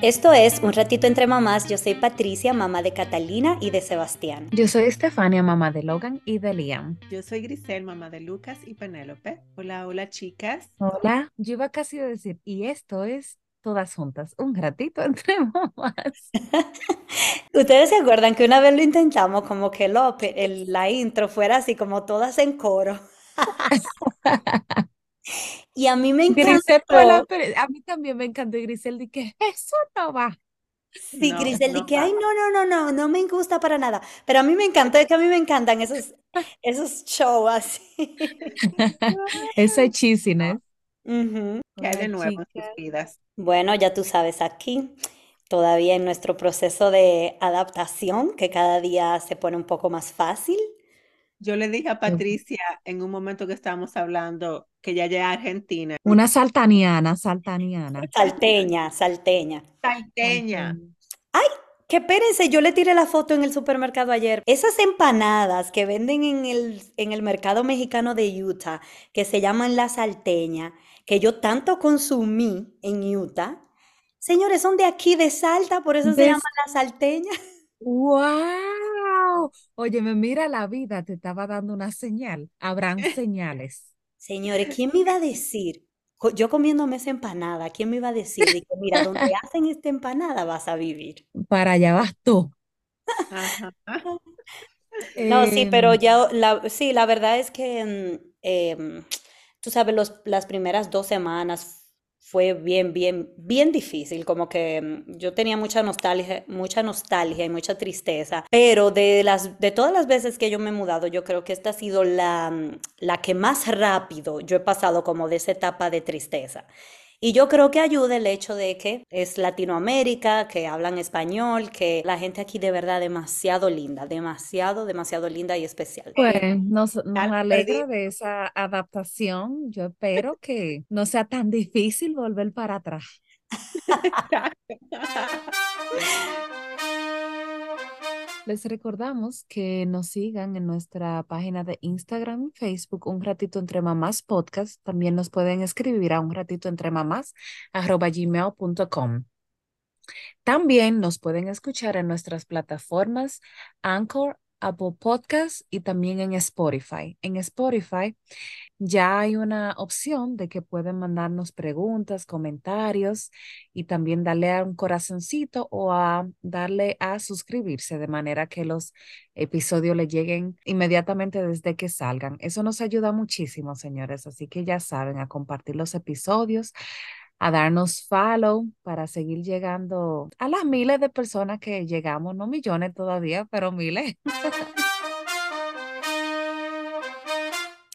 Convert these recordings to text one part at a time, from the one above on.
Esto es Un ratito entre mamás. Yo soy Patricia, mamá de Catalina y de Sebastián. Yo soy Estefania, mamá de Logan y de Liam. Yo soy Grisel, mamá de Lucas y Penélope. Hola, hola chicas. Hola. Yo iba casi a decir, y esto es todas juntas, un ratito entre mamás. Ustedes se acuerdan que una vez lo intentamos como que lo, el, la intro fuera así como todas en coro. Y a mí me encanta. a mí también me encantó Grisel, de que eso no va. Sí, Grisel, de que, ay, no, no, no, no, no me gusta para nada. Pero a mí me encanta, es que a mí me encantan esos, esos shows así. Ese cheesiness. ¿Qué hay de nuevo en tus vidas? Bueno, ya tú sabes, aquí todavía en nuestro proceso de adaptación, que cada día se pone un poco más fácil. Yo le dije a Patricia en un momento que estábamos hablando que ya llega a Argentina. Una saltaniana, saltaniana. Salteña, salteña. Salteña. Ay, que espérense, yo le tiré la foto en el supermercado ayer. Esas empanadas que venden en el, en el mercado mexicano de Utah, que se llaman la salteña, que yo tanto consumí en Utah. Señores, son de aquí, de Salta, por eso se llaman la salteña. ¡Wow! Oye, me mira la vida, te estaba dando una señal. Habrán señales. Señores, ¿quién me iba a decir? Yo comiéndome esa empanada, ¿quién me iba a decir que mira, donde hacen esta empanada vas a vivir? Para allá vas tú. No, sí, pero Em, ya, la, sí, la verdad es que, mm, em, tú sabes, los, las primeras dos semanas fue bien, bien, bien difícil, como que mm, yo tenía mucha nostalgia, mucha nostalgia y mucha tristeza, pero de las, de todas las veces que yo me he mudado, yo creo que esta ha sido la, mm, la que más rápido yo he pasado como de esa etapa de tristeza. Y yo creo que ayuda el hecho de que es Latinoamérica, que hablan español, que la gente aquí de verdad demasiado linda, demasiado, demasiado linda y especial. Pues nos, nos Al- alegra de esa adaptación. Yo espero que no sea tan difícil volver para atrás. Les recordamos que nos sigan en nuestra página de Instagram y Facebook, Un Ratito Entre Mamás Podcast. También nos pueden escribir a un ratito entre mamás gmail.com. También nos pueden escuchar en nuestras plataformas Anchor, Apple Podcasts y también en Spotify. En Spotify ya hay una opción de que pueden mandarnos preguntas, comentarios y también darle a un corazoncito o a darle a suscribirse de manera que los episodios le lleguen inmediatamente desde que salgan. Eso nos ayuda muchísimo, señores. Así que ya saben, a compartir los episodios, a darnos follow para seguir llegando a las miles de personas que llegamos, no millones todavía, pero miles.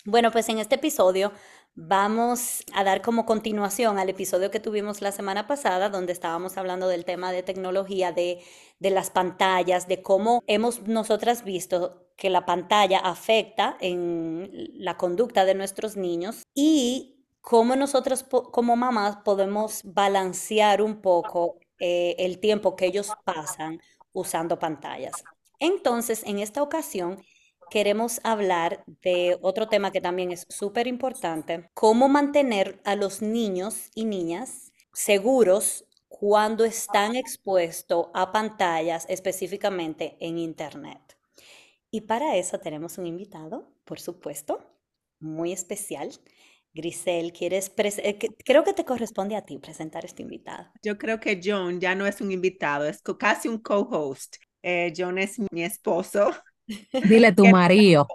Bueno, pues en este episodio vamos a dar como continuación al episodio que tuvimos la semana pasada, donde estábamos hablando del tema de tecnología, de, de las pantallas, de cómo hemos nosotras visto que la pantalla afecta en la conducta de nuestros niños y cómo nosotros como mamás podemos balancear un poco eh, el tiempo que ellos pasan usando pantallas. Entonces, en esta ocasión queremos hablar de otro tema que también es súper importante, cómo mantener a los niños y niñas seguros cuando están expuestos a pantallas, específicamente en Internet. Y para eso tenemos un invitado, por supuesto, muy especial. Grisel, ¿quieres eh, creo que te corresponde a ti presentar este invitado. Yo creo que John ya no es un invitado, es casi un co-host. Eh, John es mi esposo Dile tu marido.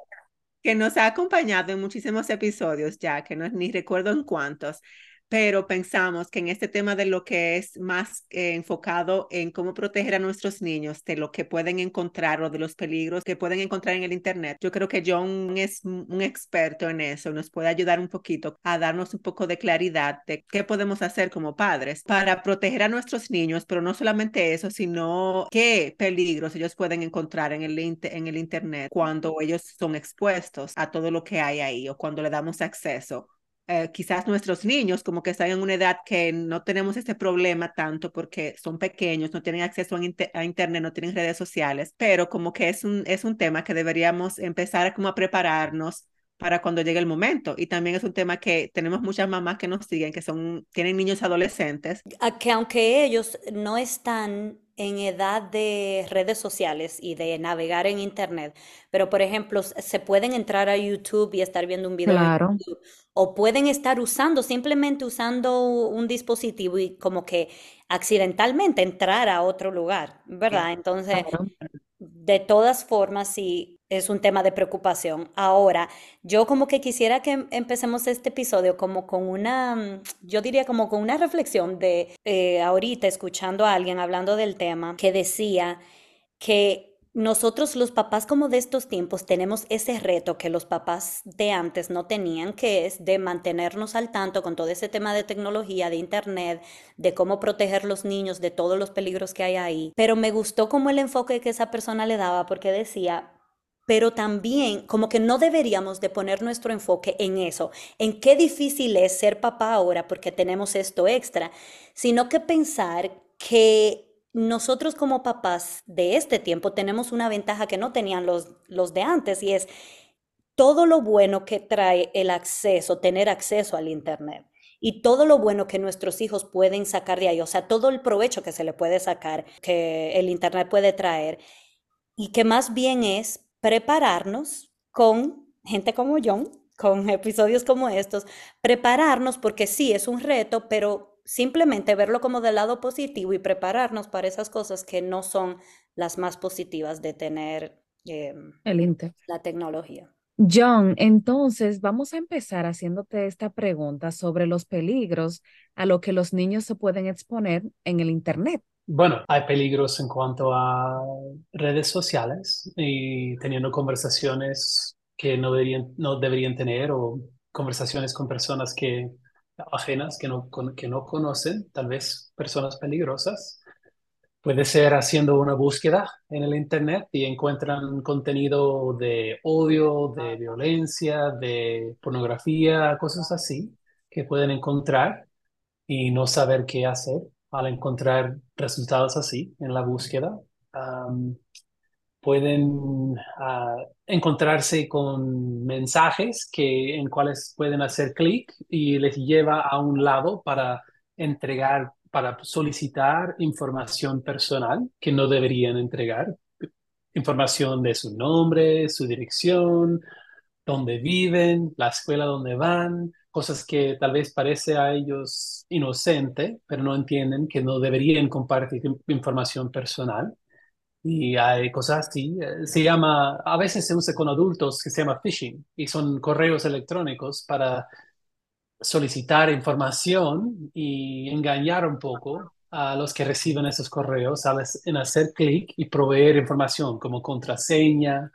que nos ha acompañado en muchísimos episodios ya, que no ni recuerdo en cuántos, pero pensamos que en este tema de lo que es más eh, enfocado en cómo proteger a nuestros niños de lo que pueden encontrar o de los peligros que pueden encontrar en el Internet, yo creo que John es un experto en eso, nos puede ayudar un poquito a darnos un poco de claridad de qué podemos hacer como padres para proteger a nuestros niños, pero no solamente eso, sino qué peligros ellos pueden encontrar en el, en el Internet cuando ellos son expuestos a todo lo que hay ahí o cuando le damos acceso eh, quizás nuestros niños como que están en una edad que no tenemos este problema tanto porque son pequeños, no tienen acceso a, inter- a internet, no tienen redes sociales, pero como que es un, es un tema que deberíamos empezar como a prepararnos para cuando llegue el momento. Y también es un tema que tenemos muchas mamás que nos siguen, que son, tienen niños adolescentes. Que aunque ellos no están en edad de redes sociales y de navegar en internet, pero por ejemplo, se pueden entrar a YouTube y estar viendo un video Claro, YouTube, o pueden estar usando, simplemente usando un dispositivo y como que accidentalmente entrar a otro lugar, ¿verdad? Entonces, claro. de todas formas, sí, es un tema de preocupación. Ahora, yo como que quisiera que em- empecemos este episodio como con una, mm, yo diría como con una reflexión de eh, ahorita escuchando a alguien hablando del tema que decía que nosotros los papás como de estos tiempos tenemos ese reto que los papás de antes no tenían, que es de mantenernos al tanto con todo ese tema de tecnología, de internet, de cómo proteger los niños de todos los peligros que hay ahí. Pero me gustó como el enfoque que esa persona le daba porque decía, pero también como que no deberíamos de poner nuestro enfoque en eso, en qué difícil es ser papá ahora porque tenemos esto extra, sino que pensar que nosotros como papás de este tiempo tenemos una ventaja que no tenían los, los de antes y es todo lo bueno que trae el acceso, tener acceso al Internet y todo lo bueno que nuestros hijos pueden sacar de ahí, o sea, todo el provecho que se le puede sacar, que el Internet puede traer y que más bien es prepararnos con gente como John, con episodios como estos, prepararnos porque sí es un reto, pero simplemente verlo como del lado positivo y prepararnos para esas cosas que no son las más positivas de tener em, El Inter. la tecnología. John, entonces vamos a empezar haciéndote esta pregunta sobre los peligros a lo que los niños se pueden exponer en el Internet. Bueno, hay peligros en cuanto a redes sociales y teniendo conversaciones que no deberían, no deberían tener o conversaciones con personas que ajenas que no, con- que no conocen, tal vez personas peligrosas. Puede ser haciendo una búsqueda en el internet y encuentran contenido de odio, de violencia, de pornografía, cosas así que pueden encontrar y no saber qué hacer al encontrar resultados así en la búsqueda. Pueden ah, encontrarse con mensajes que, en cuales pueden hacer clic y les lleva a un lado para entregar, para solicitar información personal que no deberían entregar. Información de su nombre, su dirección, dónde viven, la escuela donde van, cosas que tal vez parece a ellos inocente, pero no entienden que no deberían compartir información personal. Y hay cosas así. eh, Se llama, a veces se usa con adultos que se llama phishing y son correos electrónicos para solicitar información y engañar un poco a los que reciben esos correos en hacer clic y proveer información como contraseña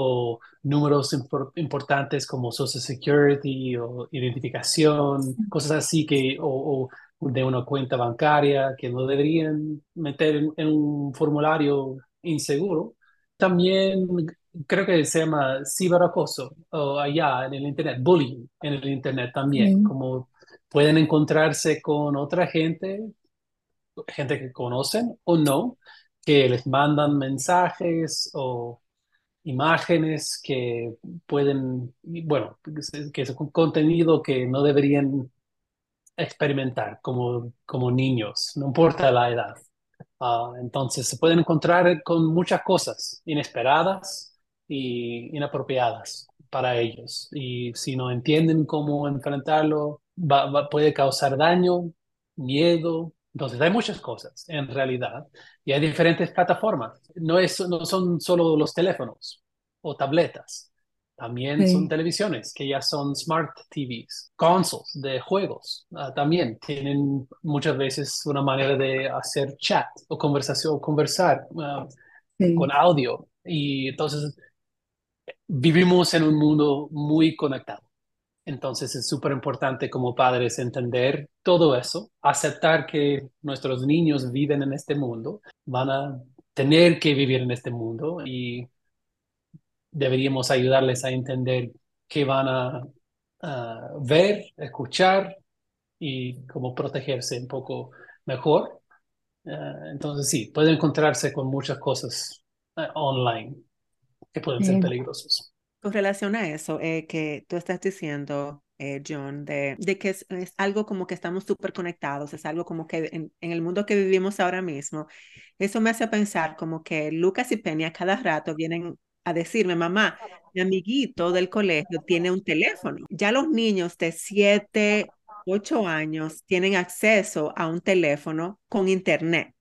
o números impor- importantes como Social Security o identificación, cosas así que, o, o de una cuenta bancaria que no deberían meter en, en un formulario inseguro. También creo que se llama ciberacoso o allá en el internet, bullying en el internet también, Sí. como pueden encontrarse con otra gente, gente que conocen o no, que les mandan mensajes o imágenes que pueden, bueno, que es que es un contenido que no deberían experimentar como, como niños, no importa la edad. Ah, entonces se pueden encontrar con muchas cosas inesperadas y inapropiadas para ellos. Y si no entienden cómo enfrentarlo, va- va- puede causar daño, miedo. Entonces hay muchas cosas en realidad y hay diferentes plataformas. No, es, no son solo los teléfonos o tabletas. También son televisiones que ya son smart TVs, consoles de juegos. ah, también tienen muchas veces una manera de hacer chat o conversación o conversar ah, Sí. con audio. Y entonces vivimos en un mundo muy conectado. Entonces es súper importante como padres entender todo eso, aceptar que nuestros niños viven en este mundo, van a tener que vivir en este mundo y deberíamos ayudarles a entender qué van a, a ver, escuchar y cómo protegerse un poco mejor. Eh, entonces sí, pueden encontrarse con muchas cosas eh, online que pueden ser Sí. Con relación a eso eh, que tú estás diciendo, eh, John, de, de que es, es, algo como que estamos súper conectados, es algo como que en, en, el mundo que vivimos ahora mismo, eso me hace pensar como que Lucas y Penny a cada rato vienen a decirme, mamá, mi amiguito del colegio tiene un teléfono. Ya los niños de 7, 8 años tienen acceso a un teléfono con internet.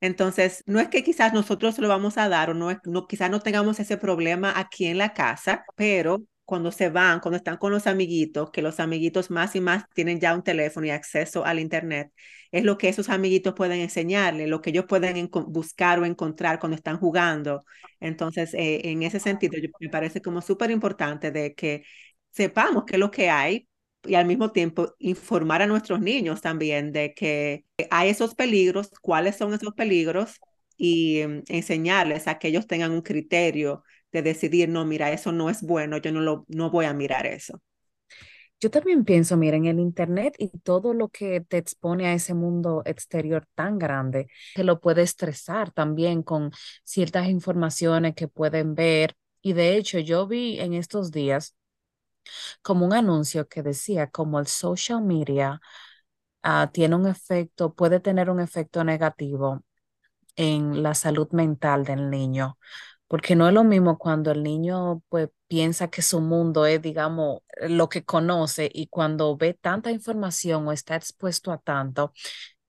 Entonces, no es que quizás nosotros lo vamos a dar o no, es, no quizás no tengamos ese problema aquí en la casa, pero cuando se van, cuando están con los amiguitos, que los amiguitos más y más tienen ya un teléfono y acceso al Internet, es lo que esos amiguitos pueden enseñarle, lo que ellos pueden buscar o encontrar cuando están jugando. Entonces, eh, en ese sentido, me parece como súper importante de que sepamos qué es lo que hay y al mismo tiempo informar a nuestros niños también de que hay esos peligros, cuáles son esos peligros y um, enseñarles a que ellos tengan un criterio de decidir, no, mira, eso no es bueno, yo no, lo, no voy a mirar eso. Yo también pienso, mira, en el Internet y todo lo que te expone a ese mundo exterior tan grande, te lo puede estresar también con ciertas informaciones que pueden ver. Y de hecho, yo vi en estos días como un anuncio que decía como el social media uh, tiene un efecto, puede tener un efecto negativo en la salud mental del niño, porque no es lo mismo cuando el niño pues piensa que su mundo es, digamos, lo que conoce y cuando ve tanta información o está expuesto a tanto,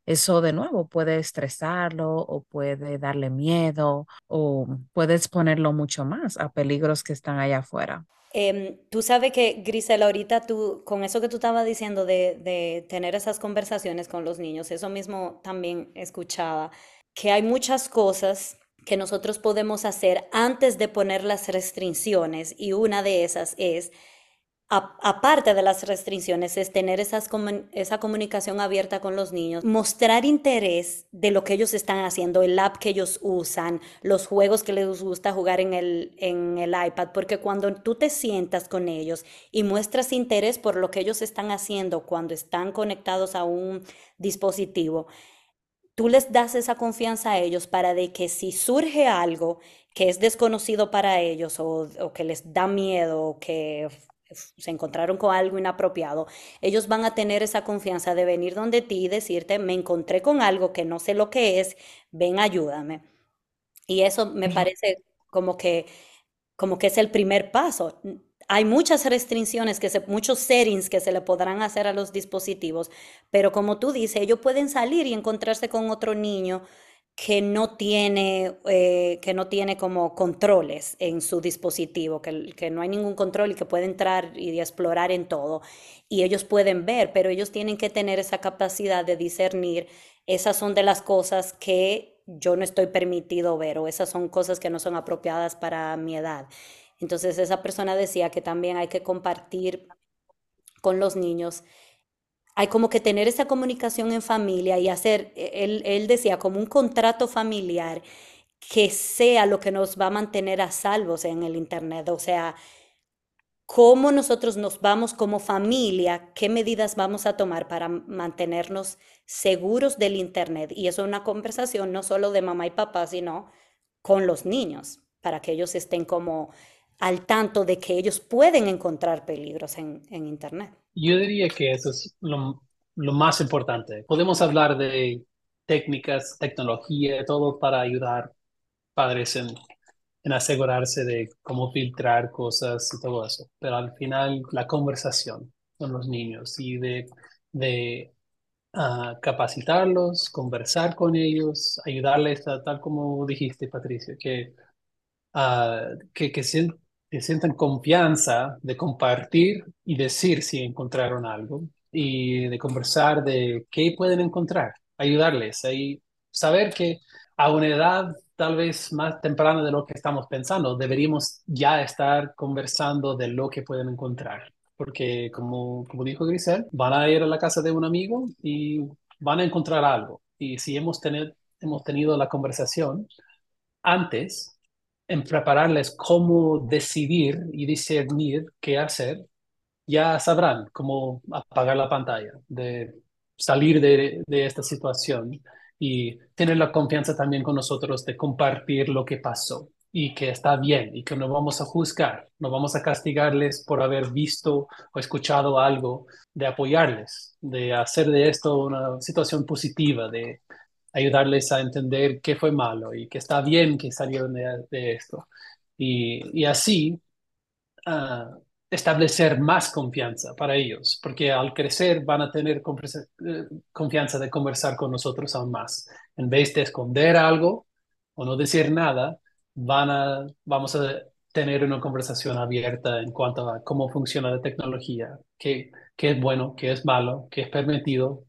eso de nuevo puede estresarlo o puede darle miedo o puede exponerlo mucho más a peligros que están allá afuera. Eh, tú sabes que, Grisela, ahorita tú, con eso que tú estabas diciendo de, de tener esas conversaciones con los niños, eso mismo también escuchaba, que hay muchas cosas que nosotros podemos hacer antes de poner las restricciones y una de esas es, aparte de las restricciones, es tener esa comunicación abierta con los niños, mostrar interés de lo que ellos están haciendo, el app que ellos usan, los juegos que les gusta jugar en el, en el iPad, porque cuando tú te sientas con ellos y muestras interés por lo que ellos están haciendo cuando están conectados a un dispositivo, tú les das esa confianza a ellos para de que si surge algo que es desconocido para ellos o, o que les da miedo o que se encontraron con algo inapropiado, ellos van a tener esa confianza de venir donde ti y decirte, me encontré con algo que no sé lo que es, ven, ayúdame. Y eso me parece como que, como que es el primer paso hay muchas restricciones, que se, muchos settings que se le podrán hacer a los dispositivos, pero como tú dices, ellos pueden salir y encontrarse con otro niño que no tiene, eh, que no tiene como controles en su dispositivo, que, que, no hay ningún control y que puede entrar y explorar en todo. Y ellos pueden ver, pero ellos tienen que tener esa capacidad de discernir, esas son de las cosas que yo no estoy permitido ver o esas son cosas que no son apropiadas para mi edad. Entonces esa persona decía que también hay que compartir con los niños. Hay como que tener esa comunicación en familia y hacer, e, él, él decía, como un contrato familiar que sea lo que nos va a mantener a salvos en el Internet. O sea, cómo nosotros nos vamos como familia, qué medidas vamos a tomar para mantenernos seguros del Internet. Y eso es una conversación no solo de mamá y papá, sino con los niños, para que ellos estén como al tanto de que ellos pueden encontrar peligros en, en Internet. Yo diría que eso es lo, más importante. Podemos hablar de técnicas, tecnología, todo para ayudar padres en, en asegurarse de cómo filtrar cosas y todo eso. Pero al final la conversación con los niños y de, de uh, capacitarlos, conversar con ellos, ayudarles a, tal como dijiste, Patricia, que, uh, que, que, que sientan confianza de compartir y decir si encontraron algo y de conversar de qué pueden encontrar, ayudarles y saber que a una edad tal vez más temprana de lo que estamos pensando, deberíamos ya estar conversando de lo que pueden encontrar. Porque como, como dijo Grisel, van a ir a la casa de un amigo y van a encontrar algo. Y si hemos, hemos tenido la conversación antes, en prepararles cómo decidir y discernir qué hacer, ya sabrán cómo apagar la pantalla, de salir de, esta situación y tener la confianza también con nosotros de compartir lo que pasó. y que está bien y que no vamos a juzgar, no vamos a castigarles por haber visto o escuchado algo, de apoyarles, de hacer de esto una situación positiva, de ayudarles a entender qué fue malo y que está bien que salieron de, esto. Y, y así uh, establecer más confianza para ellos, porque al crecer van a tener confianza de conversar con nosotros aún más. En vez de esconder algo o no decir nada, van vamos a tener una conversación abierta en cuanto a cómo funciona la tecnología, qué, qué es bueno, qué es malo, qué es permitido,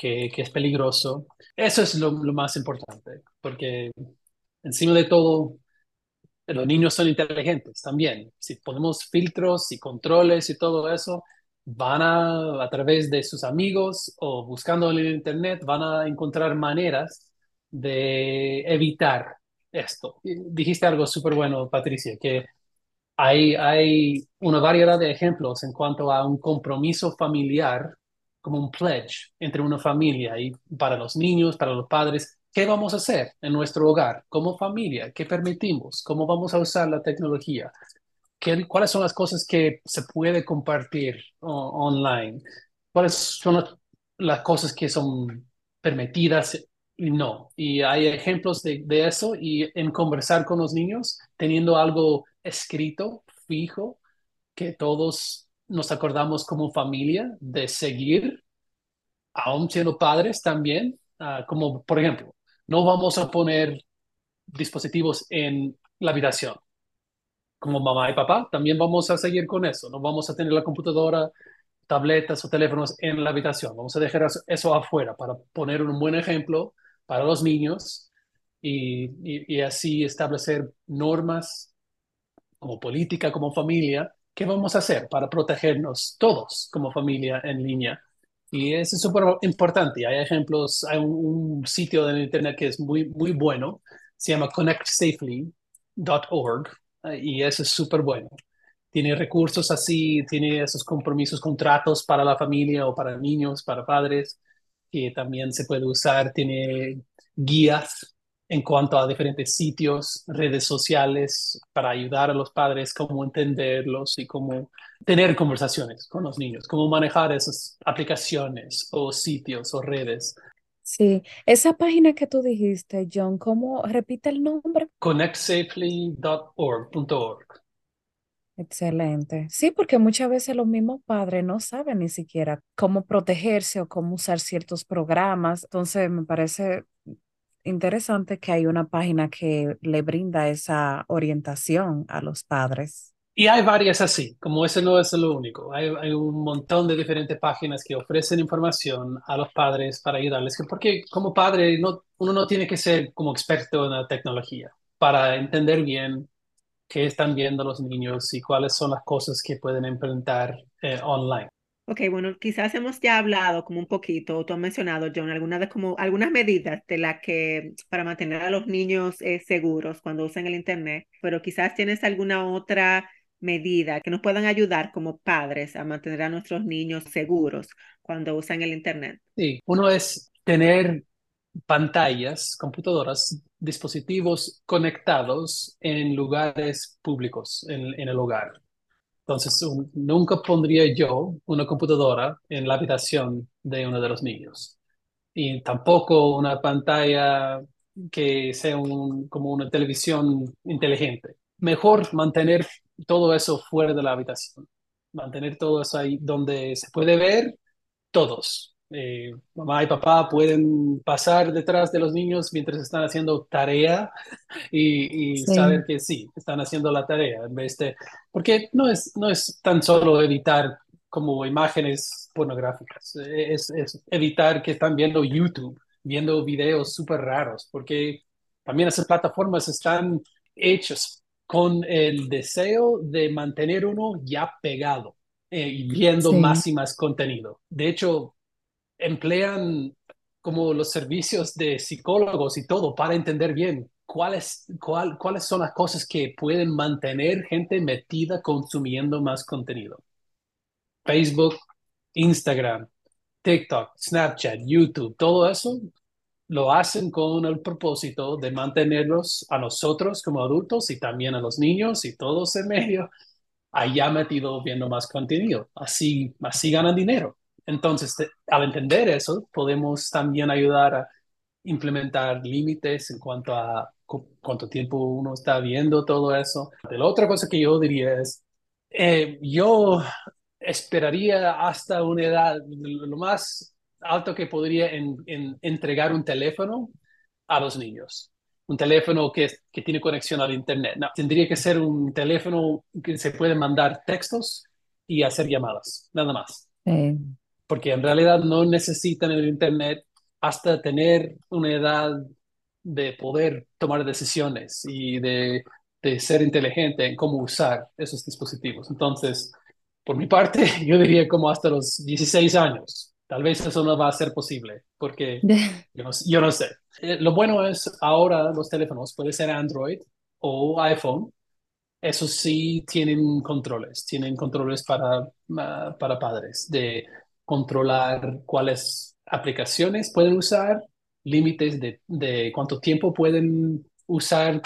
qué es peligroso. Eso es lo, más importante, porque encima de todo, los niños son inteligentes también. Si ponemos filtros y controles y todo eso, van a, a través de sus amigos o buscando en Internet, van a encontrar maneras de evitar esto. Dijiste algo súper bueno, Patricia, que hay, hay una variedad de ejemplos en cuanto a un compromiso familiar, como un pledge entre una familia y para los niños, para los padres, ¿Qué vamos a hacer en nuestro hogar como familia? ¿Qué permitimos? ¿Cómo vamos a usar la tecnología? ¿Qué, ¿Cuáles son las cosas que se puede compartir online? ¿Cuáles son las, las, cosas que son permitidas y no? Y hay ejemplos de, de eso y en conversar con los niños, teniendo algo escrito, fijo, que todos nos acordamos como familia de seguir, aún siendo padres también, uh, como por ejemplo, no vamos a poner dispositivos en la habitación. Como mamá y papá, también vamos a seguir con eso. No vamos a tener la computadora, tabletas o teléfonos en la habitación. Vamos a dejar eso afuera para poner un buen ejemplo para los niños y, y así establecer normas como política, como familia, ¿qué vamos a hacer para protegernos todos como familia en línea y es súper importante. Hay ejemplos, hay un, sitio en internet que es muy, muy bueno, se llama connectsafely.org y eso es súper bueno. Tiene recursos así, tiene esos compromisos, contratos para la familia o para niños, para padres, que también se puede usar. Tiene guías en cuanto a diferentes sitios, redes sociales, para ayudar a los padres cómo entenderlos y cómo tener conversaciones con los niños, cómo manejar esas aplicaciones o sitios o redes. Sí, esa página que tú dijiste, John, ¿cómo repite el nombre? connectsafely.org.org. Excelente. Sí, porque muchas veces los mismos padres no saben ni siquiera cómo protegerse o cómo usar ciertos programas. Entonces, me parece interesante que hay una página que le brinda esa orientación a los padres. Y hay varias así, como ese no es lo único. Hay, un montón de diferentes páginas que ofrecen información a los padres para ayudarles, porque como padre no, uno no tiene que ser como experto en la tecnología para entender bien qué están viendo los niños y cuáles son las cosas que pueden enfrentar eh, online. Ok, bueno, quizás hemos ya hablado como un poquito, tú has mencionado, John, algunas de como algunas medidas de las que para mantener a los niños eh, seguros cuando usan el internet, pero quizás tienes alguna otra medida que nos puedan ayudar como padres a mantener a nuestros niños seguros cuando usan el internet. Sí, uno es tener pantallas, computadoras, dispositivos conectados en lugares públicos en, en el hogar. Entonces, un, nunca pondría yo una computadora en la habitación de uno de los niños. Y tampoco una pantalla que sea un, como una televisión inteligente. Mejor mantener todo eso fuera de la habitación. Mantener todo eso ahí donde se puede ver todos. Eh, mamá y papá pueden pasar detrás de los niños mientras están haciendo tarea y, y sí. saber que sí, están haciendo la tarea en vez de... Porque no es, no es tan solo evitar como imágenes pornográficas, es, es evitar que están viendo YouTube, viendo videos súper raros, porque también esas plataformas están hechas con el deseo de mantener uno ya pegado eh, y viendo sí. más y más contenido. De hecho, emplean como los servicios de psicólogos y todo para entender bien cuáles, cuál, cuáles son las cosas que pueden mantener gente metida consumiendo más contenido. Facebook, Instagram, TikTok, Snapchat, YouTube, todo eso lo hacen con el propósito de mantenerlos a nosotros como adultos y también a los niños y todos en medio allá metido viendo más contenido. Así, así ganan dinero. Entonces, al entender eso, podemos también ayudar a implementar límites en cuanto a cuánto tiempo uno está viendo todo eso. La otra cosa que yo diría es, eh, yo esperaría hasta una edad, lo más alto que podría en, entregar un teléfono a los niños. Un teléfono que, que tiene conexión al Internet. No, tendría que ser un teléfono que se puede mandar textos y hacer llamadas, nada más. Porque en realidad no necesitan el Internet hasta tener una edad de poder tomar decisiones y de, de ser inteligente en cómo usar esos dispositivos. Entonces, por mi parte, yo diría como hasta los 16 años. Tal vez eso no va a ser posible, porque yo no, yo no sé. Eh, lo bueno es ahora los teléfonos, puede ser Android o iPhone, esos sí tienen controles, tienen controles para, ah, para padres, de controlar cuáles aplicaciones pueden usar, límites de, de cuánto tiempo pueden usar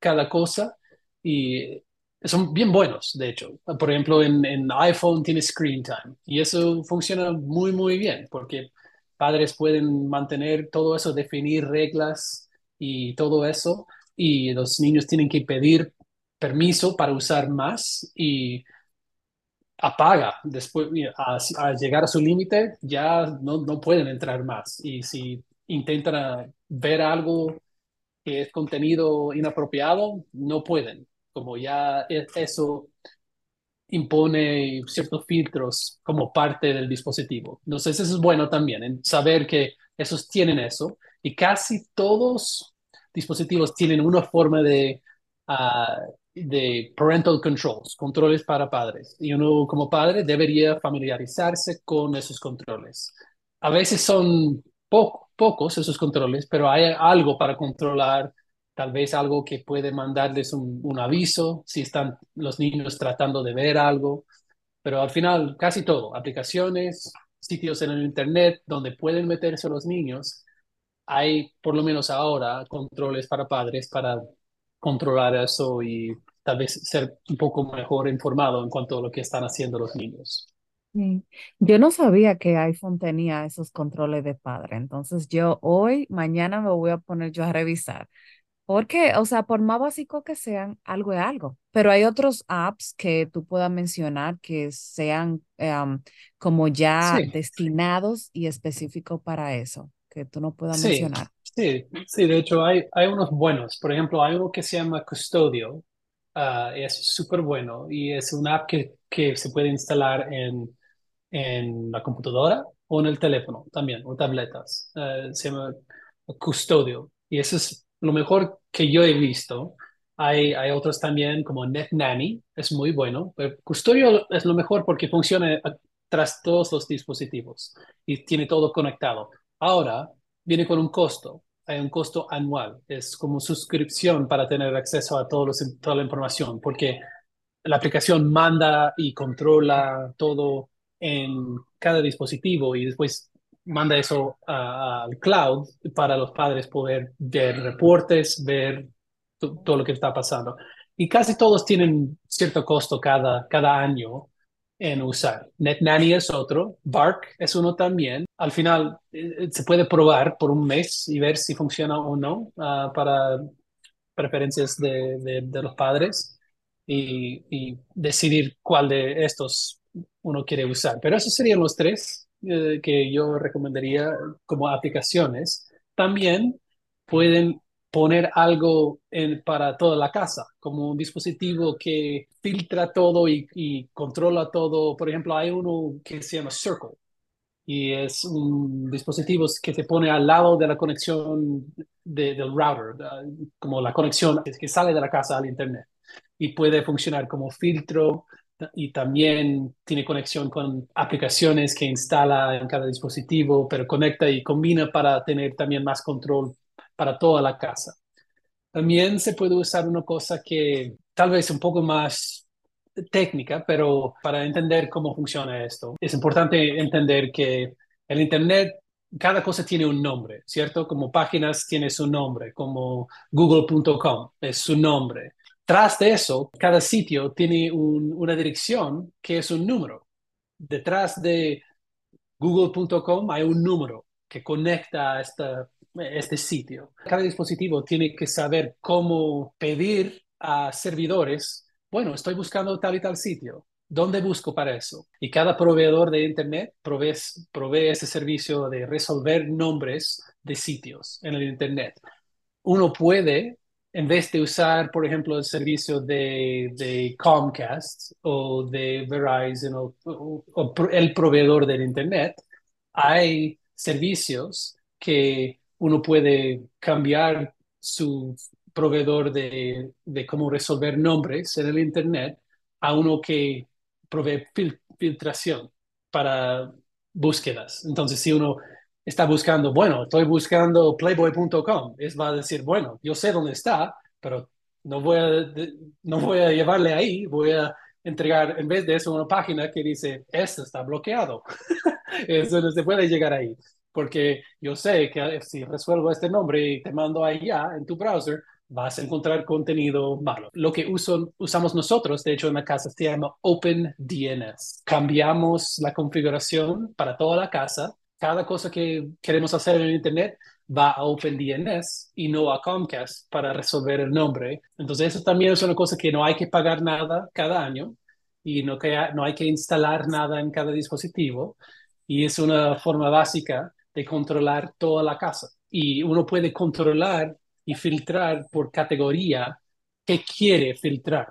cada cosa y son bien buenos, de hecho. Por ejemplo, en, en, iPhone tiene Screen Time y eso funciona muy, muy bien porque padres pueden mantener todo eso, definir reglas y todo eso y los niños tienen que pedir permiso para usar más y apaga después al llegar a su límite ya no, no pueden entrar más. Y si intentan ver algo que es contenido inapropiado no pueden. Como ya e, eso impone ciertos filtros como parte del dispositivo. Entonces eso es bueno también, en saber que esos tienen eso. Y casi todos dispositivos tienen una forma de, ah, de parental controls, controles para padres. Y uno como padre debería familiarizarse con esos controles. A veces son pocos esos controles, pero hay algo para controlar tal vez algo que puede mandarles un, aviso si están los niños tratando de ver algo, pero al final casi todo, aplicaciones, sitios en el Internet donde pueden meterse los niños, hay por lo menos ahora controles para padres para controlar eso y tal vez ser un poco mejor informado en cuanto a lo que están haciendo los niños. Yo no sabía que iPhone tenía esos controles de padre, entonces yo hoy, mañana me voy a poner yo a revisar. Porque, o sea, por más básico que sean, algo es algo. Pero hay otros apps que tú puedas mencionar que sean em, como ya destinados y específicos para eso, que tú no puedas mencionar. Sí, sí, de hecho hay, hay unos buenos. Por ejemplo, hay uno que se llama Custodio. Ah, es súper bueno y es una app que, que se puede instalar en, en la computadora o en el teléfono también, o tabletas. Eh, se llama Custodio. Y eso es lo mejor que yo he visto. Hay, hay otros también como NetNanny, es muy bueno. Pero Custodio es lo mejor porque funciona tras todos los dispositivos y tiene todo conectado. Ahora viene con un costo, hay un costo anual, es como suscripción para tener acceso a todos los, toda la información, porque la aplicación manda y controla todo en cada dispositivo y después manda eso al cloud para los padres poder ver reportes, ver todo lo que está pasando. Y casi todos tienen cierto costo cada, cada año en usar. NetNanny es otro, Bark es uno también. Al final eh, se puede probar por un mes y ver si funciona o no ah, para preferencias de, de, los padres y, y, decidir cuál de estos uno quiere usar. Pero esos serían los tres eh, que yo recomendaría como aplicaciones, también pueden poner algo en, para toda la casa, como un dispositivo que filtra todo y, controla todo. Por ejemplo, hay uno que se llama Circle y es un dispositivo que te pone al lado de la conexión del router, como la conexión que sale de la casa al Internet y puede funcionar como filtro y también tiene conexión con aplicaciones que instala en cada dispositivo, pero conecta y combina para tener también más control para toda la casa. También se puede usar una cosa que tal vez un poco más técnica, pero para entender cómo funciona esto, es importante entender que el Internet cada cosa tiene un nombre, ¿cierto? Como páginas tiene su nombre, como google.com es su nombre. Tras de eso, cada sitio tiene una dirección que es un número. Detrás de google.com hay un número que conecta a esta, este sitio. Cada dispositivo tiene que saber cómo pedir a servidores, bueno, estoy buscando tal y tal sitio. ¿Dónde busco para eso? Y cada proveedor de Internet provee, ese servicio de resolver nombres de sitios en el Internet. Uno puede, en vez de usar, por ejemplo, el servicio de Comcast o de Verizon o, el proveedor del Internet, hay servicios que uno puede cambiar su proveedor de, cómo resolver nombres en el Internet a uno que provee filtración para búsquedas. Entonces, si uno está buscando, bueno, estoy buscando playboy.com, es va a decir, bueno, yo sé dónde está, pero no voy a, no voy a llevarle ahí, voy a entregar en vez de eso una página que dice, esto está bloqueado. eso no se puede llegar ahí, porque yo sé que si resuelvo este nombre y te mando allá en tu browser, vas a encontrar contenido malo. Lo que usamos nosotros, de hecho, en la casa se llama OpenDNS. Cambiamos la configuración para toda la casa. Cada cosa que queremos hacer en Internet va a OpenDNS y no a Comcast para resolver el nombre. Entonces, eso también es una cosa que no hay que pagar nada cada año y no, que, no hay que instalar nada en cada dispositivo. Y es una forma básica de controlar toda la casa. Y uno puede controlar y filtrar por categoría qué quiere filtrar.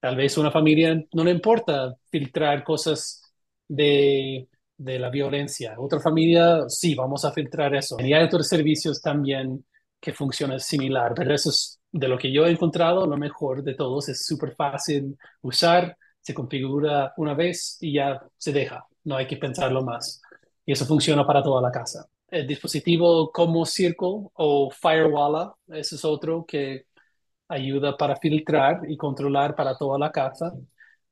Tal vez una familia no le importa filtrar cosas de, de la violencia. Otra familia, sí, vamos a filtrar eso. Y hay otros servicios también que funcionan similar, pero eso es de lo que yo he encontrado, lo mejor de todos. Es súper fácil usar, se configura una vez y ya se deja. No hay que pensarlo más. Y eso funciona para toda la casa el dispositivo como Circle o Firewall, ese es otro que ayuda para filtrar y controlar para toda la casa,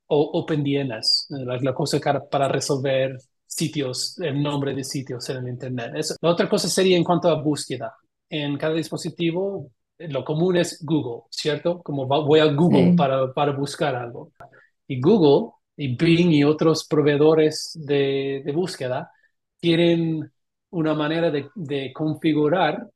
o OpenDNS, la, la cosa para resolver sitios, el nombre de sitios en el Internet. la otra cosa sería en cuanto a búsqueda. En cada dispositivo, lo común es Google, ¿cierto? Como voy a Google para, para buscar algo. Y Google y Bing y otros proveedores de, de búsqueda tienen una manera de, configurar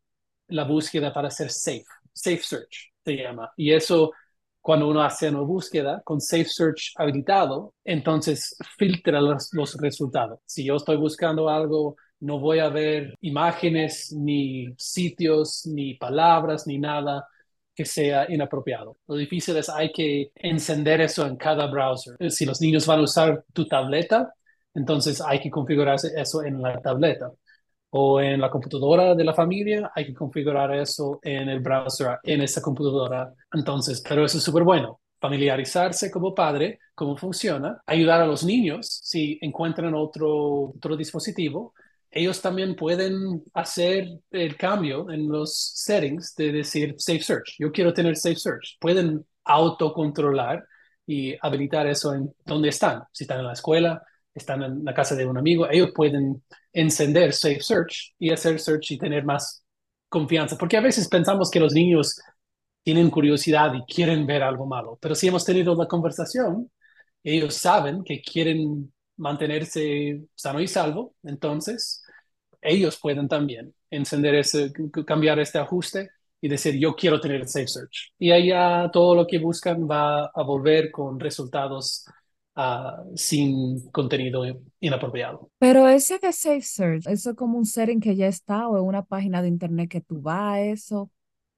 la búsqueda para ser safe. Safe Search se llama. Y eso, cuando uno hace una búsqueda con Safe Search habilitado, entonces filtra los, los resultados. Si yo estoy buscando algo, no voy a ver imágenes, ni sitios, ni palabras, ni nada que sea inapropiado. Lo difícil es hay que encender eso en cada browser. Si los niños van a usar tu tableta, entonces hay que configurar eso en la tableta o en la computadora de la familia, hay que configurar eso en el browser, en esa computadora. Entonces, pero eso es súper bueno. Familiarizarse como padre, cómo funciona, ayudar a los niños si encuentran otro, otro dispositivo. Ellos también pueden hacer el cambio en los settings de decir Safe Search. Yo quiero tener Safe Search. Pueden autocontrolar y habilitar eso en donde están. Si están en la escuela, están en la casa de un amigo, ellos pueden encender Safe Search y hacer search y tener más confianza. Porque a veces pensamos que los niños tienen curiosidad y quieren ver algo malo, pero si hemos tenido la conversación, ellos saben que quieren mantenerse sano y salvo, entonces ellos pueden también encender ese, cambiar este ajuste y decir yo quiero tener Safe Search. Y ya todo lo que buscan va a volver con resultados Ah, sin contenido inapropiado. Pero ese de Safe Search, ¿eso es como un setting que ya está o es una página de internet que tú vas a eso?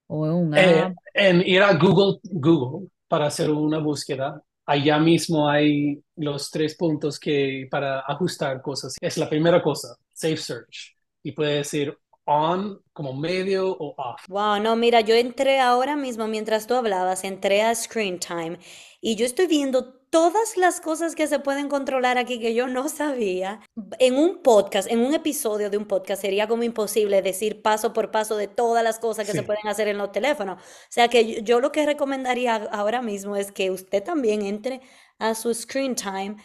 ¿O es un eh, app? en ir a Google, Google para hacer una búsqueda, allá mismo hay los tres puntos que para ajustar cosas. Es la primera cosa, Safe Search. Y puede decir on como medio o off. Wow, no, mira, yo entré ahora mismo mientras tú hablabas, entré a Screen Time y yo estoy viendo todas las cosas que se pueden controlar aquí que yo no sabía. En un podcast, en un episodio de un podcast, sería como imposible decir paso por paso de todas las cosas que se pueden hacer en los teléfonos. O sea que yo, lo que recomendaría ahora mismo es que usted también entre a su screen time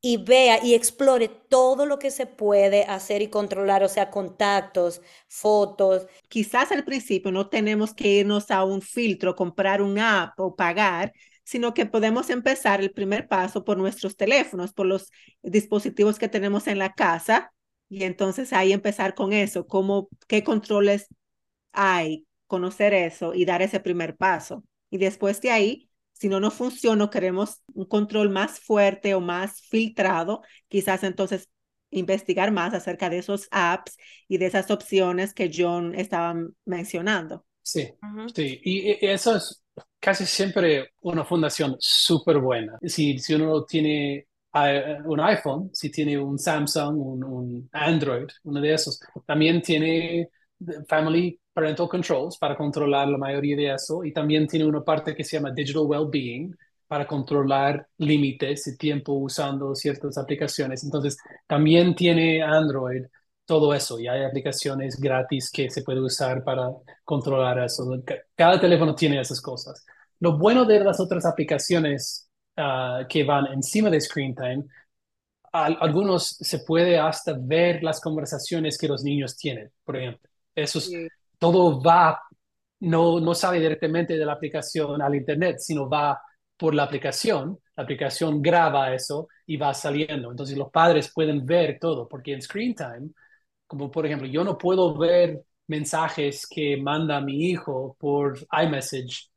y vea y explore todo lo que se puede hacer y controlar, o sea, contactos, fotos. Quizás al principio no tenemos que irnos a un filtro, comprar un app o pagar, sino que podemos empezar el primer paso por nuestros teléfonos, por los dispositivos que tenemos en la casa y entonces ahí empezar con eso, cómo, qué controles hay, conocer eso y dar ese primer paso. Y después de ahí, si no nos funciona, queremos un control más fuerte o más filtrado, quizás entonces investigar más acerca de esos apps y de esas opciones que John estaba mencionando. Sí, sí, y eso es casi siempre una fundación súper buena. Si, si uno tiene un iPhone, si tiene un Samsung, un, un Android, uno de esos, también tiene Family parental controls para controlar la mayoría de eso y también tiene una parte que se llama digital well-being para controlar límites y tiempo usando ciertas aplicaciones. Entonces, también tiene Android todo eso y hay aplicaciones gratis que se puede usar para controlar eso. Cada teléfono tiene esas cosas. Lo bueno de las otras aplicaciones uh, que van encima de Screen Time, algunos se puede hasta ver las conversaciones que los niños tienen, por ejemplo. Eso es, todo va, no, no sale directamente de la aplicación al Internet, sino va por la aplicación. La aplicación graba eso y va saliendo. Entonces los padres pueden ver todo, porque en Screen Time, como por ejemplo, yo no puedo ver mensajes que manda mi hijo por iMessage,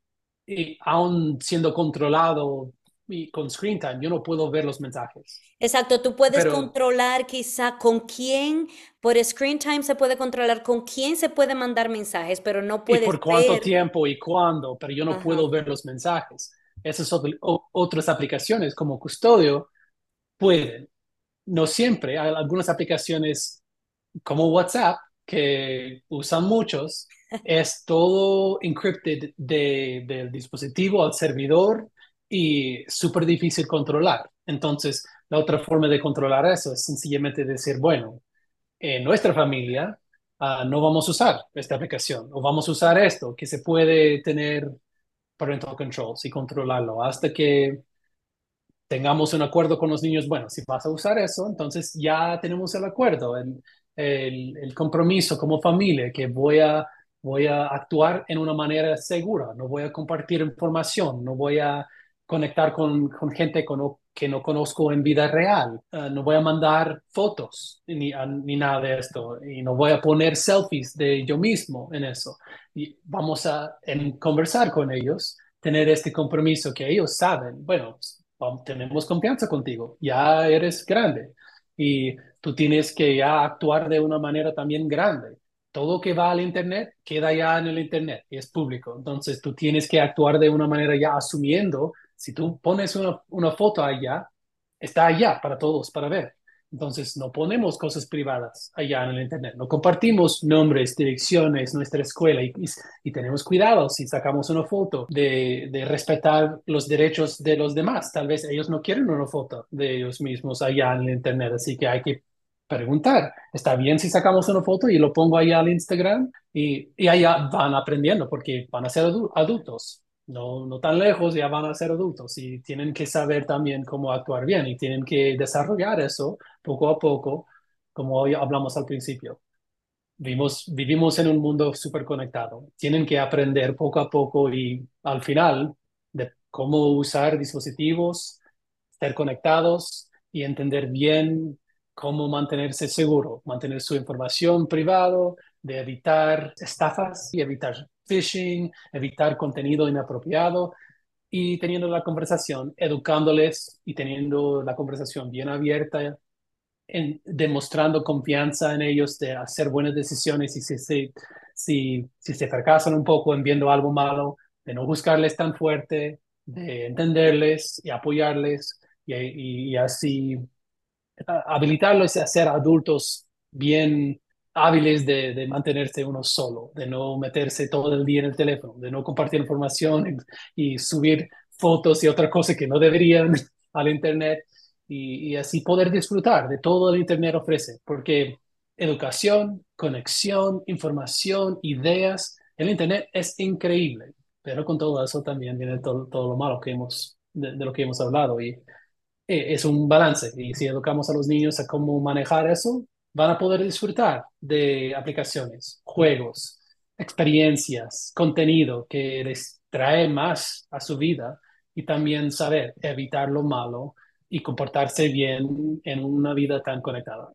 y aún siendo controlado y con screen time, yo no puedo ver los mensajes. Exacto, tú puedes controlar quizá con quién, por screen time se puede controlar con quién se puede mandar mensajes, pero no puedes Y por cuánto tiempo y cuándo, pero yo no puedo ver los mensajes. Esas otras aplicaciones como custodio pueden. No siempre, algunas aplicaciones como WhatsApp que usan muchos, es todo encrypted de, del dispositivo al servidor y súper difícil controlar. Entonces, la otra forma de controlar eso es sencillamente decir, bueno, en nuestra familia ah, no vamos a usar esta aplicación o vamos a usar esto que se puede tener parental controls y controlarlo hasta que tengamos un acuerdo con los niños, bueno, si vas a usar eso, entonces ya tenemos el acuerdo, el, el, compromiso como familia, que voy a, voy a actuar en una manera segura, no voy a compartir información, no voy a conectar con, con gente que no conozco en vida real. Ah, no voy a mandar fotos ni, ni, nada de esto. Y no voy a poner selfies de yo mismo en eso. Y vamos a en conversar con ellos, tener este compromiso que ellos saben. Bueno, tenemos confianza contigo. Ya eres grande. Y tú tienes que ya actuar de una manera también grande todo que va al Internet queda ya en el Internet y es público. Entonces tú tienes que actuar de una manera ya asumiendo si tú pones una, una foto allá, está allá para todos, para ver. Entonces, no ponemos cosas privadas allá en el Internet, no compartimos nombres, direcciones, nuestra escuela y, y, tenemos cuidado si sacamos una foto de, de, respetar los derechos de los demás. Tal vez ellos no quieren una foto de ellos mismos allá en el Internet, así que hay que preguntar, ¿está bien si sacamos una foto y lo pongo allá al Instagram? Y, y allá van aprendiendo porque van a ser adultos no, no tan lejos, ya van a ser adultos y tienen que saber también cómo actuar bien y tienen que desarrollar eso poco a poco, como hoy hablamos al principio. Vivimos, vivimos en un mundo súper conectado. Tienen que aprender poco a poco y al final de cómo usar dispositivos, estar conectados y entender bien cómo mantenerse seguro, mantener su información privado, de evitar estafas y evitar phishing, evitar contenido inapropiado y teniendo la conversación, educándoles y teniendo la conversación bien abierta, en, demostrando confianza en ellos de hacer buenas decisiones y si, si, si, si se fracasan un poco en viendo algo malo, de no buscarles tan fuerte, de entenderles y apoyarles y, y así habilitarlos a ser adultos bien hábiles de, mantenerse uno solo, de no meterse todo el día en el teléfono, de no compartir información y, subir fotos y otras cosas que no deberían al Internet y, así poder disfrutar de todo el Internet ofrece, porque educación, conexión, información, ideas, el Internet es increíble, pero con todo eso también viene todo, lo malo que hemos, de, de lo que hemos hablado y es un balance. Y si educamos a los niños a cómo manejar eso, van a poder disfrutar de aplicaciones, juegos, experiencias, contenido que les trae más a su vida y también saber evitar lo malo y comportarse bien en una vida tan conectada.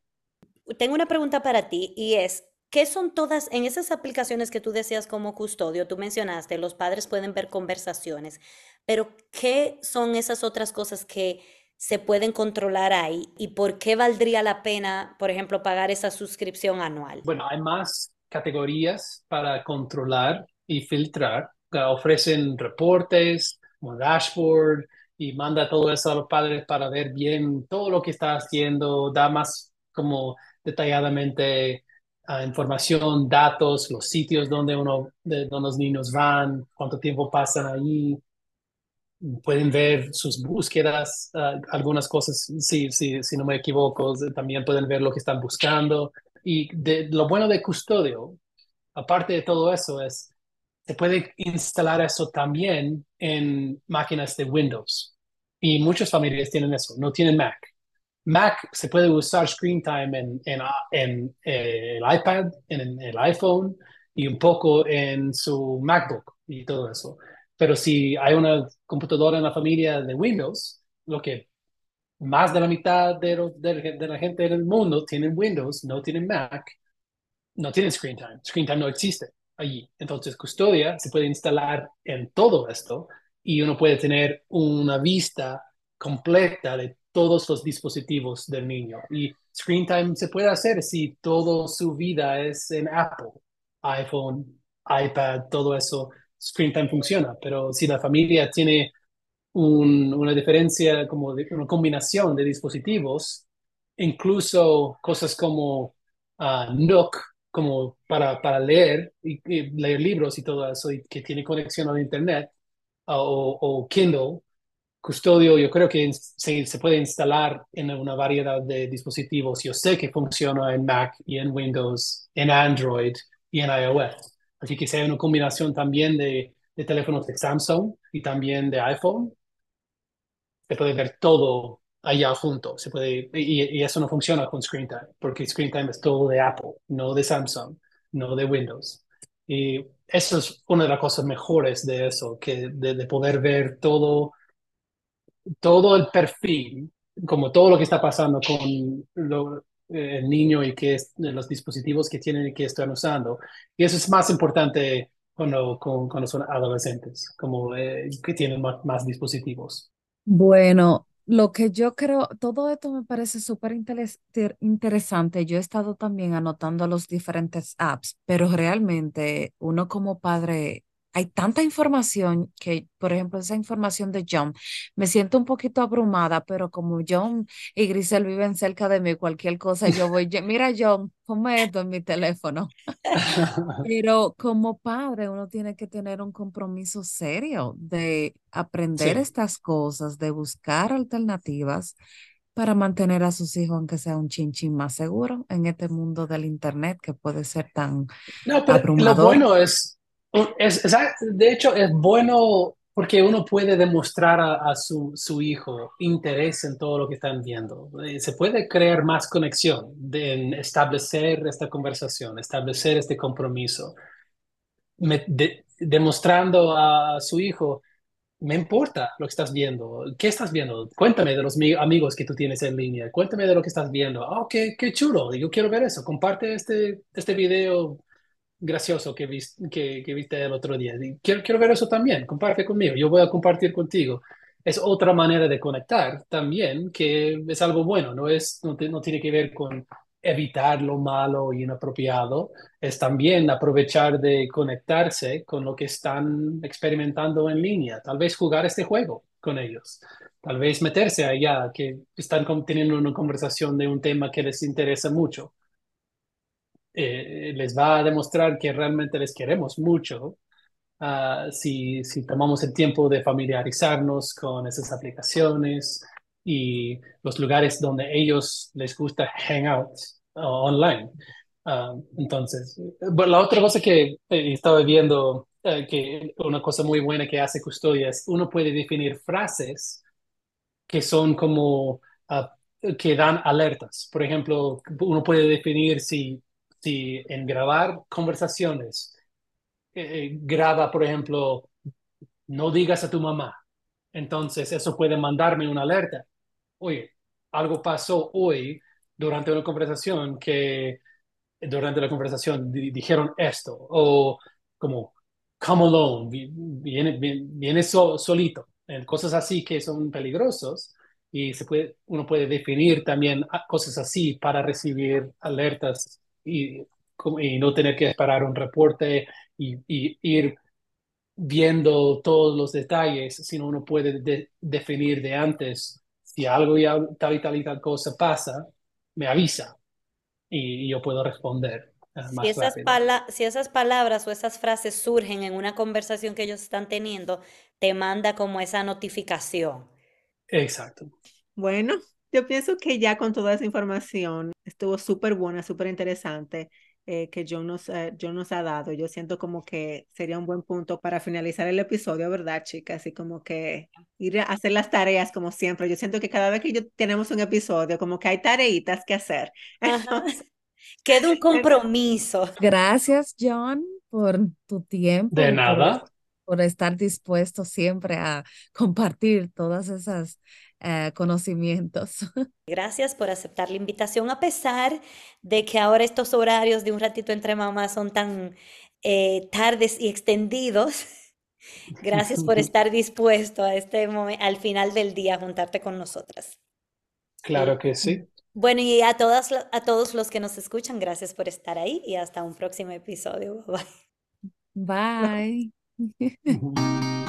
Tengo una pregunta para ti y es, ¿qué son todas, en esas aplicaciones que tú decías como custodio, tú mencionaste, los padres pueden ver conversaciones, pero ¿qué son esas otras cosas que se pueden controlar ahí y por qué valdría la pena, por ejemplo, pagar esa suscripción anual? Bueno, hay más categorías para controlar y filtrar. Ofrecen reportes, un dashboard y manda todo eso a los padres para ver bien todo lo que está haciendo, da más como detalladamente uh, información, datos, los sitios donde uno, de, donde los niños van, cuánto tiempo pasan ahí, pueden ver sus búsquedas, uh, algunas cosas, sí, sí, si no me equivoco, también pueden ver lo que están buscando. Y de, lo bueno de custodio, aparte de todo eso, es se puede instalar eso también en máquinas de Windows. Y muchas familias tienen eso, no tienen Mac. Mac se puede usar Screen Time en, en, en eh, el iPad, en, el iPhone y un poco en su MacBook y todo eso. Pero si hay una computadora en la familia de Windows, lo que más de la mitad de, la gente en el mundo tienen Windows, no tienen Mac, no tienen Screen Time. Screen Time no existe allí. Entonces, Custodia se puede instalar en todo esto y uno puede tener una vista completa de todos los dispositivos del niño. Y Screen Time se puede hacer si toda su vida es en Apple, iPhone, iPad, todo eso. Screen Time funciona, pero si la familia tiene una diferencia, como una combinación de dispositivos, incluso cosas como uh, Nook, como para, para leer y, leer libros y todo eso, que tiene conexión a Internet, o, o Kindle, Custodio, yo creo que se, se, puede instalar en una variedad de dispositivos. Yo sé que funciona en Mac y en Windows, en Android y en iOS. Así que hay una combinación también de, teléfonos de Samsung y también de iPhone, se puede ver todo allá junto. Se puede, y, eso no funciona con ScreenTime, porque ScreenTime es todo de Apple, no de Samsung, no de Windows. Y eso es una de las cosas mejores de eso, que de, de poder ver todo todo el perfil, como todo lo que está pasando con lo, el niño y que es, los dispositivos que tienen y que están usando. Y eso es más importante cuando, cuando son adolescentes, como eh, que tienen más, más dispositivos. Bueno, lo que yo creo, todo esto me parece súper interesante. Yo he estado también anotando los diferentes apps, pero realmente uno como padre hay tanta información que, por ejemplo, esa información de John, me siento un poquito abrumada, pero como John y Grisel viven cerca de mí, cualquier cosa, yo voy, mira John, ponme esto en mi teléfono. pero como padre, uno tiene que tener un compromiso serio de aprender estas cosas, de buscar alternativas para mantener a sus hijos, aunque sea un chinchín más seguro en este mundo del Internet que puede ser tan no, pero abrumador. Lo bueno es es, de hecho, es bueno porque uno puede demostrar a, su, su, hijo interés en todo lo que están viendo. Eh, se puede crear más conexión en establecer esta conversación, establecer este compromiso, demostrando a su hijo, me importa lo que estás viendo. ¿Qué estás viendo? Cuéntame de los amigos que tú tienes en línea. Cuéntame de lo que estás viendo. Oh, qué, qué chulo. Yo quiero ver eso. Comparte este, este video gracioso que, viste, el otro día. quiero, ver eso también, comparte conmigo, yo voy a compartir contigo. Es otra manera de conectar también, que es algo bueno, no, es, no tiene que ver con evitar lo malo y inapropiado, es también aprovechar de conectarse con lo que están experimentando en línea, tal vez jugar este juego con ellos, tal vez meterse allá, que están teniendo una conversación de un tema que les interesa mucho eh, les va a demostrar que realmente les queremos mucho uh, si, si tomamos el tiempo de familiarizarnos con esas aplicaciones y los lugares donde ellos les gusta hang out uh, online. Uh, entonces, la otra cosa que eh, estaba viendo, eh, que una cosa muy buena que hace Custodia es uno puede definir frases que son como, ah, que dan alertas. Por ejemplo, uno puede definir si, si en grabar conversaciones, eh, eh, graba, por ejemplo, no digas a tu mamá. Entonces, eso puede mandarme una alerta. Oye, algo pasó hoy durante una conversación que durante la conversación dijeron esto o como come alone, viene, viene, solito, cosas así que son peligrosos y se puede, uno puede definir también cosas así para recibir alertas y, y no tener que esperar un reporte y, y ir viendo todos los detalles, sino uno puede definir de antes si algo y tal y tal y tal cosa pasa, me avisa y, yo puedo responder. Eh, si, esas si esas palabras o esas frases surgen en una conversación que ellos están teniendo, te manda como esa notificación. Exacto. Bueno, yo pienso que ya con toda esa información estuvo súper buena, súper interesante. Eh, que John nos, eh, nos ha dado. Yo siento como que sería un buen punto para finalizar el episodio, ¿verdad, chicas? Y como que ir a hacer las tareas como siempre. Yo siento que cada vez que yo tenemos un episodio, como que hay tareitas que hacer. Queda un compromiso. Gracias, John, por tu tiempo. De nada. por estar dispuesto siempre a compartir todas esas eh, conocimientos. Gracias por aceptar la invitación, a pesar de que ahora estos horarios de un ratito entre mamás son tan eh, tardes y extendidos. Gracias por estar dispuesto a este momento, al final del día, a juntarte con nosotras. Claro que sí. Bueno, y a, todas, a todos los que nos escuchan, gracias por estar ahí y hasta un próximo episodio. Bye. Bye.